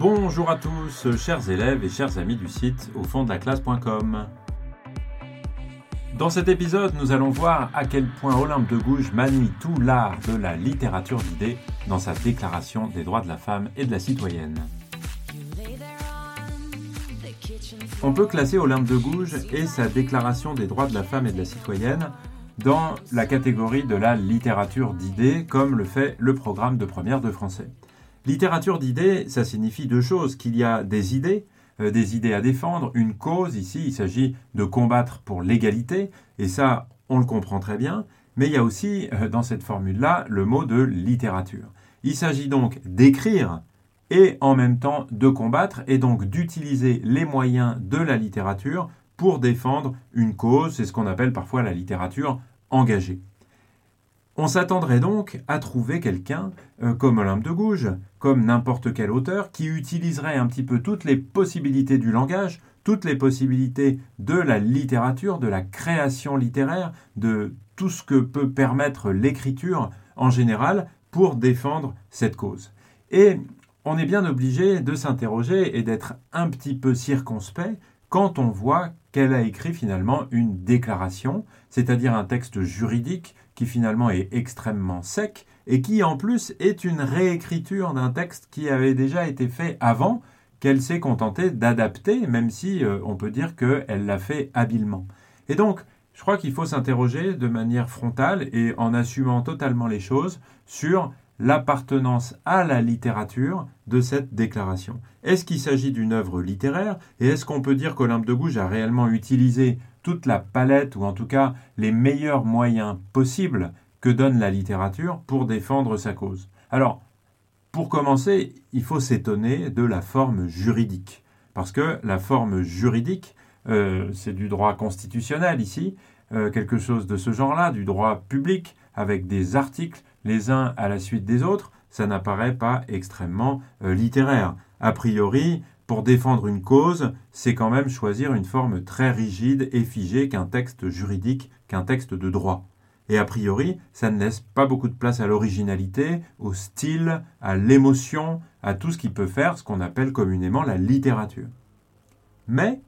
Bonjour à tous, chers élèves et chers amis du site au fond de la classe.com. Dans cet épisode, nous allons voir à quel point Olympe de Gouges manie tout l'art de la littérature d'idées dans sa déclaration des droits de la femme et de la citoyenne. On peut classer Olympe de Gouges et sa déclaration des droits de la femme et de la citoyenne dans la catégorie de la littérature d'idées, comme le fait le programme de première de français. Littérature d'idées, ça signifie deux choses, qu'il y a des idées, euh, des idées à défendre, une cause, ici il s'agit de combattre pour l'égalité, et ça on le comprend très bien, mais il y a aussi euh, dans cette formule-là le mot de littérature. Il s'agit donc d'écrire et en même temps de combattre, et donc d'utiliser les moyens de la littérature pour défendre une cause, c'est ce qu'on appelle parfois la littérature engagée. On s'attendrait donc à trouver quelqu'un euh, comme Olympe de Gouges, comme n'importe quel auteur, qui utiliserait un petit peu toutes les possibilités du langage, toutes les possibilités de la littérature, de la création littéraire, de tout ce que peut permettre l'écriture en général pour défendre cette cause. Et on est bien obligé de s'interroger et d'être un petit peu circonspect quand on voit qu'elle a écrit finalement une déclaration, c'est-à-dire un texte juridique qui finalement est extrêmement sec et qui en plus est une réécriture d'un texte qui avait déjà été fait avant, qu'elle s'est contentée d'adapter, même si euh, on peut dire qu'elle l'a fait habilement. Et donc, je crois qu'il faut s'interroger de manière frontale et en assumant totalement les choses sur l'appartenance à la littérature de cette déclaration. Est-ce qu'il s'agit d'une œuvre littéraire et est-ce qu'on peut dire qu'Olympe de Gouges a réellement utilisé toute la palette ou en tout cas les meilleurs moyens possibles que donne la littérature pour défendre sa cause Alors, pour commencer, il faut s'étonner de la forme juridique. Parce que la forme juridique, euh, c'est du droit constitutionnel ici, euh, quelque chose de ce genre-là, du droit public, avec des articles les uns à la suite des autres, ça n'apparaît pas extrêmement euh, littéraire. A priori, pour défendre une cause, c'est quand même choisir une forme très rigide et figée qu'un texte juridique, qu'un texte de droit. Et a priori, ça ne laisse pas beaucoup de place à l'originalité, au style, à l'émotion, à tout ce qui peut faire ce qu'on appelle communément la littérature. Mais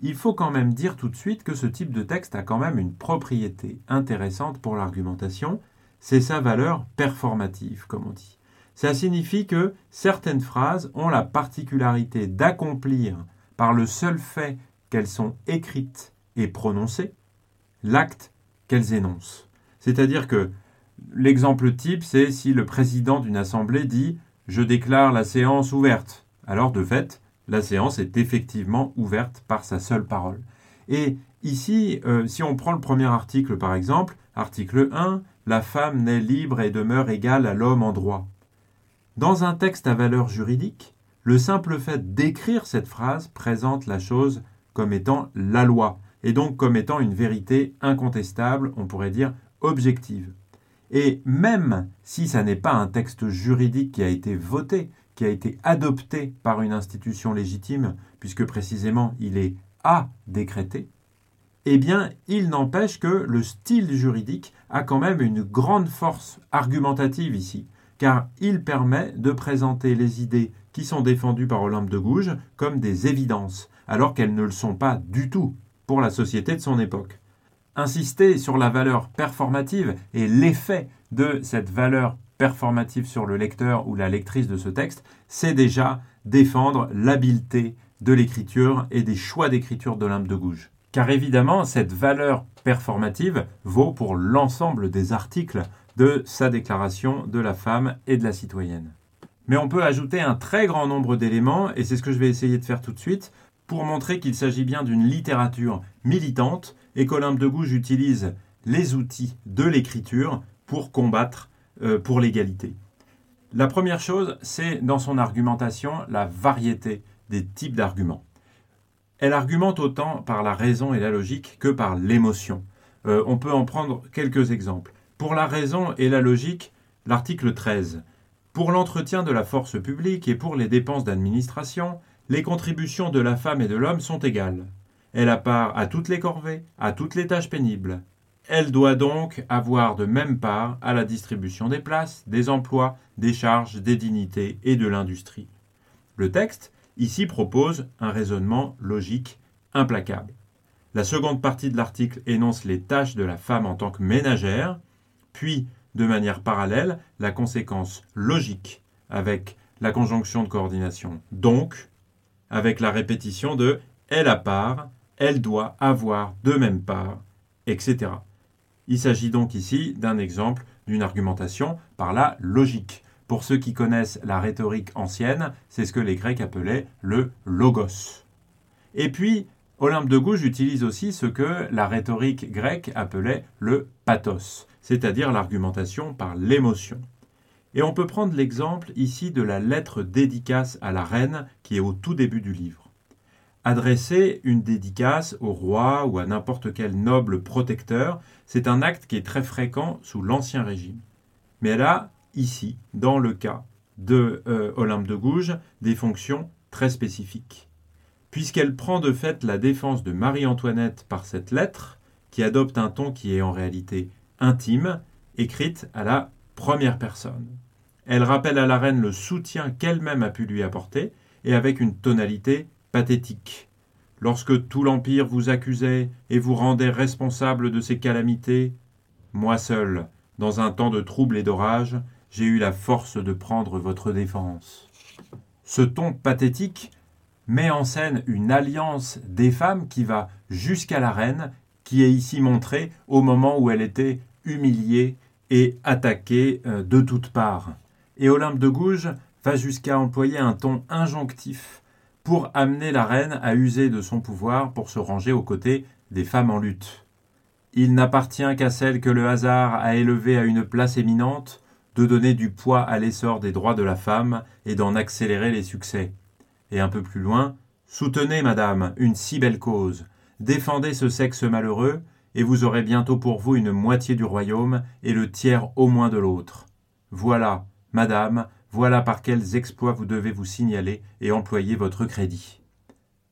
il faut quand même dire tout de suite que ce type de texte a quand même une propriété intéressante pour l'argumentation, c'est sa valeur performative, comme on dit. Ça signifie que certaines phrases ont la particularité d'accomplir, par le seul fait qu'elles sont écrites et prononcées, l'acte qu'elles énoncent. C'est-à-dire que l'exemple type, c'est si le président d'une assemblée dit Je déclare la séance ouverte. Alors, de fait, la séance est effectivement ouverte par sa seule parole. Et ici, euh, si on prend le premier article par exemple, article 1, la femme naît libre et demeure égale à l'homme en droit. Dans un texte à valeur juridique, le simple fait d'écrire cette phrase présente la chose comme étant la loi, et donc comme étant une vérité incontestable, on pourrait dire objective. Et même si ça n'est pas un texte juridique qui a été voté, qui a été adopté par une institution légitime, puisque précisément il est à décréter, eh bien, il n'empêche que le style juridique a quand même une grande force argumentative ici, car il permet de présenter les idées qui sont défendues par Olympe de Gouges comme des évidences, alors qu'elles ne le sont pas du tout pour la société de son époque. Insister sur la valeur performative et l'effet de cette valeur performative sur le lecteur ou la lectrice de ce texte, c'est déjà défendre l'habileté de l'écriture et des choix d'écriture d'Olympe de Gouges. Car évidemment, cette valeur performative vaut pour l'ensemble des articles de sa déclaration de la femme et de la citoyenne. Mais on peut ajouter un très grand nombre d'éléments, et c'est ce que je vais essayer de faire tout de suite, pour montrer qu'il s'agit bien d'une littérature militante et qu'Olympe de Gouges utilise les outils de l'écriture pour combattre euh, pour l'égalité. La première chose, c'est dans son argumentation la variété des types d'arguments. Elle argumente autant par la raison et la logique que par l'émotion. Euh, on peut en prendre quelques exemples. Pour la raison et la logique, l'article 13. Pour l'entretien de la force publique et pour les dépenses d'administration, les contributions de la femme et de l'homme sont égales. Elle a part à toutes les corvées, à toutes les tâches pénibles. Elle doit donc avoir de même part à la distribution des places, des emplois, des charges, des dignités et de l'industrie. Le texte, ici, propose un raisonnement logique implacable. La seconde partie de l'article énonce les tâches de la femme en tant que ménagère, puis, de manière parallèle, la conséquence logique avec la conjonction de coordination donc, avec la répétition de elle a part, elle doit avoir de même part, etc. Il s'agit donc ici d'un exemple d'une argumentation par la logique. Pour ceux qui connaissent la rhétorique ancienne, c'est ce que les Grecs appelaient le logos. Et puis, Olympe de Gouges utilise aussi ce que la rhétorique grecque appelait le pathos, c'est-à-dire l'argumentation par l'émotion. Et on peut prendre l'exemple ici de la lettre dédicace à la reine qui est au tout début du livre. Adresser une dédicace au roi ou à n'importe quel noble protecteur, c'est un acte qui est très fréquent sous l'Ancien Régime. Mais elle a, ici, dans le cas de euh, Olympe de Gouges, des fonctions très spécifiques. Puisqu'elle prend de fait la défense de Marie-Antoinette par cette lettre, qui adopte un ton qui est en réalité intime, écrite à la première personne. Elle rappelle à la reine le soutien qu'elle-même a pu lui apporter, et avec une tonalité pathétique. Lorsque tout l'Empire vous accusait et vous rendait responsable de ces calamités, moi seul, dans un temps de trouble et d'orage, j'ai eu la force de prendre votre défense. Ce ton pathétique met en scène une alliance des femmes qui va jusqu'à la reine, qui est ici montrée au moment où elle était humiliée et attaqué euh, de toutes parts. Et Olympe de Gouges va jusqu'à employer un ton injonctif pour amener la reine à user de son pouvoir pour se ranger aux côtés des femmes en lutte. Il n'appartient qu'à celle que le hasard a élevée à une place éminente de donner du poids à l'essor des droits de la femme et d'en accélérer les succès. Et un peu plus loin, Soutenez, madame, une si belle cause, défendez ce sexe malheureux, et vous aurez bientôt pour vous une moitié du royaume et le tiers au moins de l'autre. Voilà, madame, voilà par quels exploits vous devez vous signaler et employer votre crédit.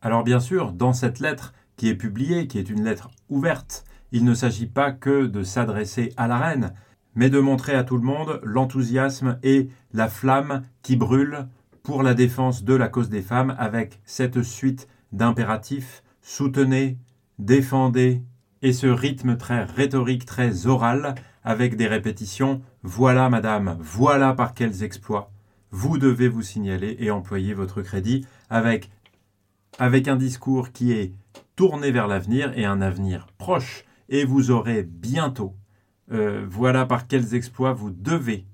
Alors bien sûr, dans cette lettre qui est publiée, qui est une lettre ouverte, il ne s'agit pas que de s'adresser à la reine, mais de montrer à tout le monde l'enthousiasme et la flamme qui brûle pour la défense de la cause des femmes avec cette suite d'impératifs soutenez, défendez, et ce rythme très rhétorique, très oral, avec des répétitions Voilà, madame, voilà par quels exploits. Vous devez vous signaler et employer votre crédit avec, avec un discours qui est tourné vers l'avenir et un avenir proche. Et vous aurez bientôt, euh, voilà par quels exploits vous devez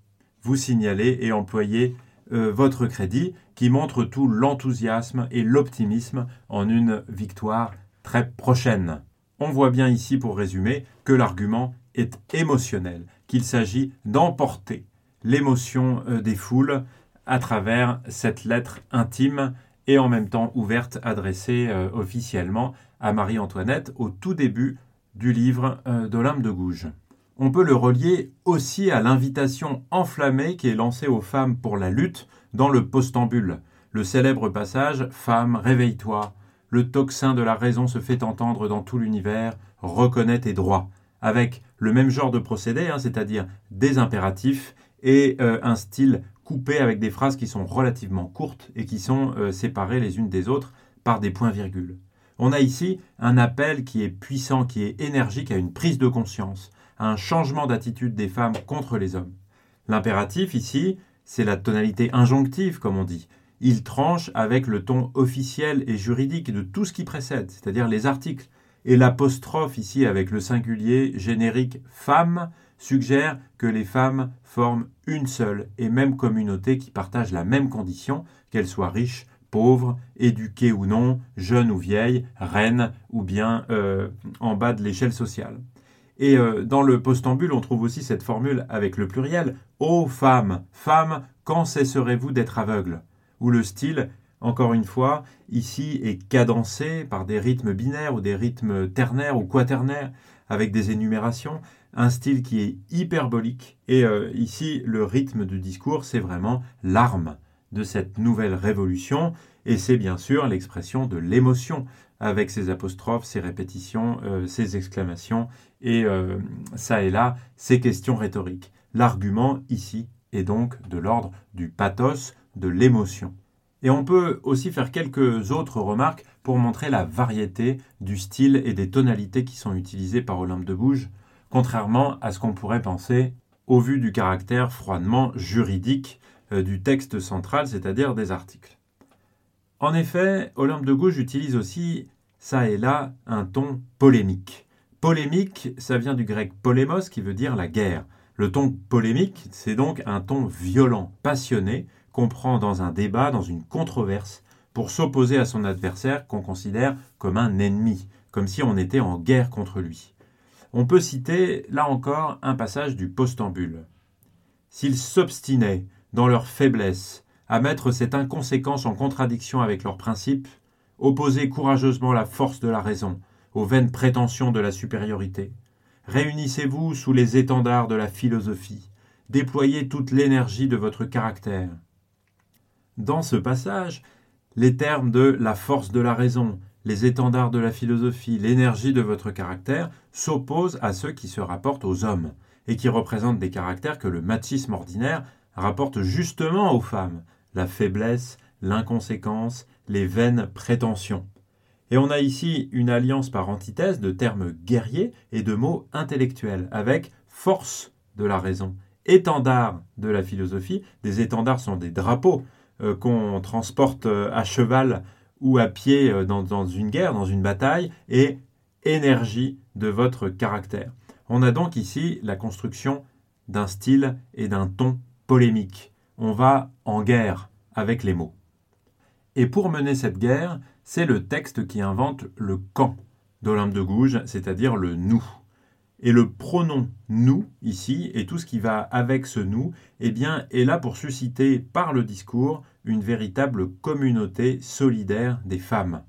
vous signaler et employer euh, votre crédit, qui montre tout l'enthousiasme et l'optimisme en une victoire très prochaine. On voit bien ici, pour résumer, que l'argument est émotionnel, qu'il s'agit d'emporter l'émotion euh, des foules à travers cette lettre intime et en même temps ouverte, adressée euh, officiellement à Marie-Antoinette au tout début du livre euh, d'Olympe de Gouges. On peut le relier aussi à l'invitation enflammée qui est lancée aux femmes pour la lutte dans le postambule, le célèbre passage Femme, réveille-toi, le tocsin de la raison se fait entendre dans tout l'univers, reconnais tes droits, avec le même genre de procédé, hein, c'est-à-dire des impératifs et euh, un style coupé avec des phrases qui sont relativement courtes et qui sont euh, séparées les unes des autres par des points-virgules. On a ici un appel qui est puissant, qui est énergique à une prise de conscience, un changement d'attitude des femmes contre les hommes. L'impératif ici, c'est la tonalité injonctive, comme on dit, il tranche avec le ton officiel et juridique de tout ce qui précède, c'est-à-dire les articles. Et l'apostrophe ici avec le singulier générique femme suggère que les femmes forment une seule et même communauté qui partage la même condition, qu'elles soient riches, pauvres, éduquées ou non, jeunes ou vieilles, reines ou bien euh, en bas de l'échelle sociale. Et euh, dans le postambule, on trouve aussi cette formule avec le pluriel. Ô femmes, femmes, quand cesserez-vous d'être aveugles où le style, encore une fois, ici est cadencé par des rythmes binaires ou des rythmes ternaires ou quaternaires avec des énumérations, un style qui est hyperbolique. Et euh, ici, le rythme du discours, c'est vraiment l'arme de cette nouvelle révolution, et c'est bien sûr l'expression de l'émotion, avec ses apostrophes, ses répétitions, euh, ses exclamations, et euh, ça et là, ces questions rhétoriques. L'argument ici est donc de l'ordre du pathos, de l'émotion. Et on peut aussi faire quelques autres remarques pour montrer la variété du style et des tonalités qui sont utilisées par Olympe de Gouges, contrairement à ce qu'on pourrait penser au vu du caractère froidement juridique euh, du texte central, c'est-à-dire des articles. En effet, Olympe de Gouges utilise aussi, ça et là, un ton polémique. Polémique, ça vient du grec polémos qui veut dire la guerre. Le ton polémique, c'est donc un ton violent, passionné, qu'on prend dans un débat, dans une controverse, pour s'opposer à son adversaire qu'on considère comme un ennemi, comme si on était en guerre contre lui. On peut citer, là encore, un passage du postambule. S'ils s'obstinaient, dans leur faiblesse, à mettre cette inconséquence en contradiction avec leurs principes, opposer courageusement la force de la raison aux vaines prétentions de la supériorité. Réunissez-vous sous les étendards de la philosophie, déployez toute l'énergie de votre caractère. Dans ce passage, les termes de la force de la raison, les étendards de la philosophie, l'énergie de votre caractère s'opposent à ceux qui se rapportent aux hommes, et qui représentent des caractères que le machisme ordinaire rapporte justement aux femmes, la faiblesse, l'inconséquence, les vaines prétentions. Et on a ici une alliance par antithèse de termes guerriers et de mots intellectuels, avec force de la raison, étendard de la philosophie. Des étendards sont des drapeaux euh, qu'on transporte euh, à cheval ou à pied euh, dans une guerre, dans une bataille, et énergie de votre caractère. On a donc ici la construction d'un style et d'un ton polémique. On va en guerre avec les mots. Et pour mener cette guerre, c'est le texte qui invente le quand d'Olympe de Gouges, c'est-à-dire le nous. Et le pronom nous, ici, et tout ce qui va avec ce nous, eh bien, est là pour susciter par le discours une véritable communauté solidaire des femmes.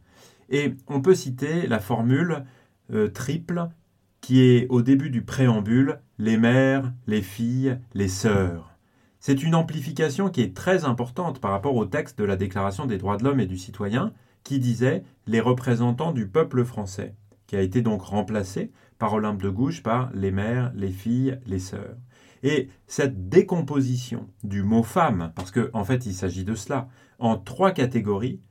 Et on peut citer la formule euh, triple qui est au début du préambule les mères, les filles, les sœurs. C'est une amplification qui est très importante par rapport au texte de la Déclaration des droits de l'homme et du citoyen, qui disait les représentants du peuple français, qui a été donc remplacé par Olympe de Gouges par les mères, les filles, les sœurs. Et cette décomposition du mot femme, parce qu'en en fait il s'agit de cela, en trois catégories,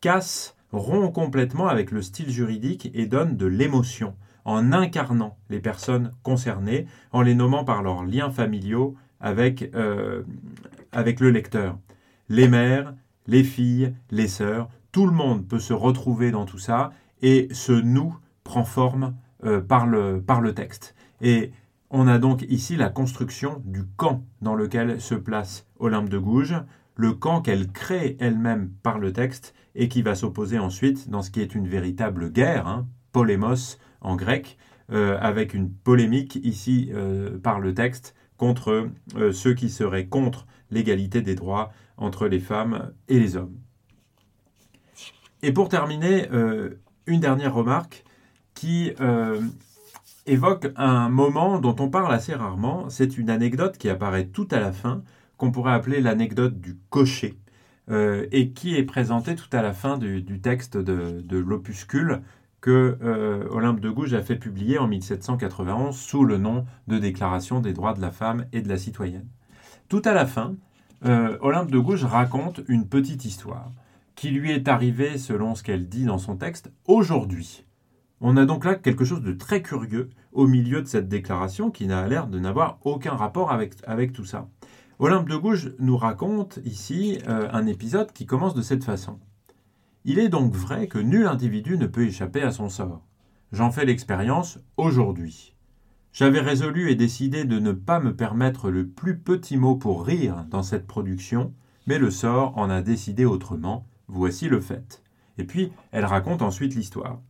casse, rompt complètement avec le style juridique et donne de l'émotion, en incarnant les personnes concernées, en les nommant par leurs liens familiaux avec, euh, avec le lecteur. Les mères, les filles, les sœurs, tout le monde peut se retrouver dans tout ça et ce nous prend forme euh, par, le, par le texte. Et on a donc ici la construction du camp dans lequel se place Olympe de Gouges, le camp qu'elle crée elle-même par le texte et qui va s'opposer ensuite dans ce qui est une véritable guerre, hein, polémos en grec, euh, avec une polémique ici par le texte contre euh, ceux qui seraient contre l'égalité des droits entre les femmes et les hommes. Et pour terminer, euh, une dernière remarque qui euh, évoque un moment dont on parle assez rarement. C'est une anecdote qui apparaît tout à la fin, qu'on pourrait appeler l'anecdote du cocher, et qui est présentée tout à la fin du, texte de l'opuscule que euh, Olympe de Gouges a fait publier en 1791 sous le nom de Déclaration des droits de la femme et de la citoyenne. Tout à la fin, euh, Olympe de Gouges raconte une petite histoire qui lui est arrivée, selon ce qu'elle dit dans son texte, aujourd'hui. On a donc là quelque chose de très curieux au milieu de cette déclaration qui n'a l'air de n'avoir aucun rapport avec, avec tout ça. Olympe de Gouges nous raconte ici euh, un épisode qui commence de cette façon. Il est donc vrai que nul individu ne peut échapper à son sort. J'en fais l'expérience aujourd'hui. J'avais résolu et décidé de ne pas me permettre le plus petit mot pour rire dans cette production, mais le sort en a décidé autrement. Voici le fait. Et puis, elle raconte ensuite l'histoire.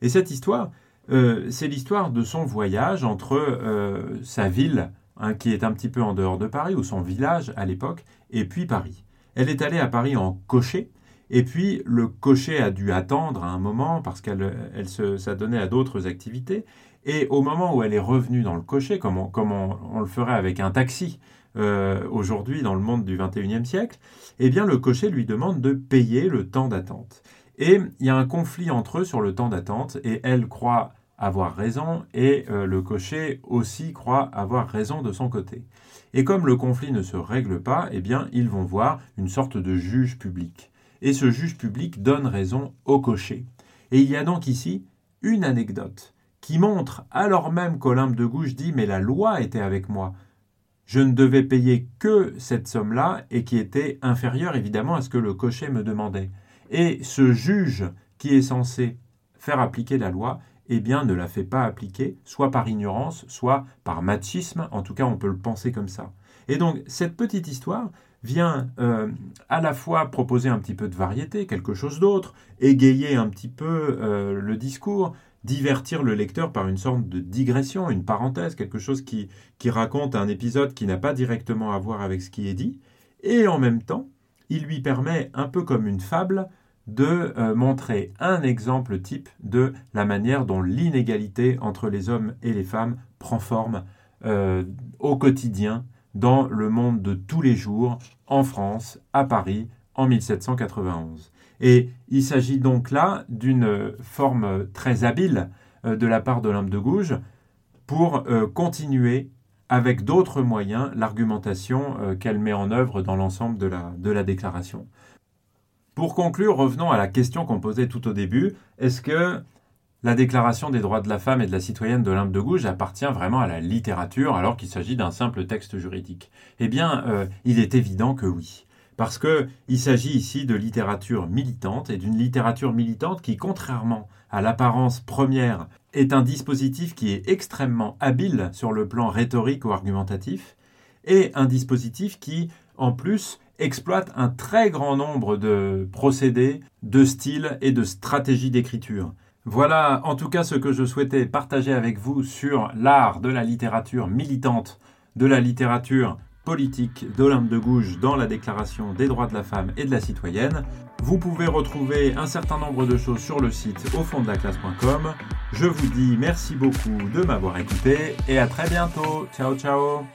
Et cette histoire, euh, c'est l'histoire de son voyage entre euh, sa ville, hein, qui est un petit peu en dehors de Paris, ou son village à l'époque, et puis Paris. Elle est allée à Paris en cocher, et puis, le cocher a dû attendre à un moment parce qu'elle elle s'adonnait à d'autres activités. Et au moment où elle est revenue dans le cocher, comme on, le ferait avec un taxi euh, aujourd'hui dans le monde du 21e siècle, eh bien, le cocher lui demande de payer le temps d'attente. Et il y a un conflit entre eux sur le temps d'attente, et elle croit avoir raison et euh, le cocher aussi croit avoir raison de son côté. Et comme le conflit ne se règle pas, eh bien, ils vont voir une sorte de juge public. Et ce juge public donne raison au cocher. Et il y a donc ici une anecdote qui montre, alors même qu'Olympe de Gouges dit Mais la loi était avec moi. Je ne devais payer que cette somme-là et qui était inférieure évidemment à ce que le cocher me demandait. Et ce juge qui est censé faire appliquer la loi, eh bien, ne la fait pas appliquer, soit par ignorance, soit par machisme, en tout cas on peut le penser comme ça. Et donc cette petite histoire vient euh, à la fois proposer un petit peu de variété, quelque chose d'autre, égayer un petit peu euh, le discours, divertir le lecteur par une sorte de digression, une parenthèse, quelque chose qui, raconte un épisode qui n'a pas directement à voir avec ce qui est dit, et en même temps, il lui permet, un peu comme une fable, de euh, montrer un exemple type de la manière dont l'inégalité entre les hommes et les femmes prend forme au quotidien dans le monde de tous les jours, en France, à Paris, en 1791. Et il s'agit donc là d'une forme très habile euh, de la part de l'homme de Gouges pour continuer avec d'autres moyens l'argumentation qu'elle met en œuvre dans l'ensemble de la déclaration. Pour conclure, revenons à la question qu'on posait tout au début. Est-ce que la Déclaration des droits de la femme et de la citoyenne d'Olympe de Gouges appartient vraiment à la littérature alors qu'il s'agit d'un simple texte juridique Eh bien, euh, il est évident que oui. Parce qu'il s'agit ici de littérature militante et d'une littérature militante qui, contrairement à l'apparence première, est un dispositif qui est extrêmement habile sur le plan rhétorique ou argumentatif et un dispositif qui, en plus, exploite un très grand nombre de procédés, de styles et de stratégies d'écriture. Voilà en tout cas ce que je souhaitais partager avec vous sur l'art de la littérature militante, de la littérature politique d'Olympe de Gouges dans la Déclaration des droits de la femme et de la citoyenne. Vous pouvez retrouver un certain nombre de choses sur le site au fond de la classe.com. Je vous dis merci beaucoup de m'avoir écouté et à très bientôt. Ciao ciao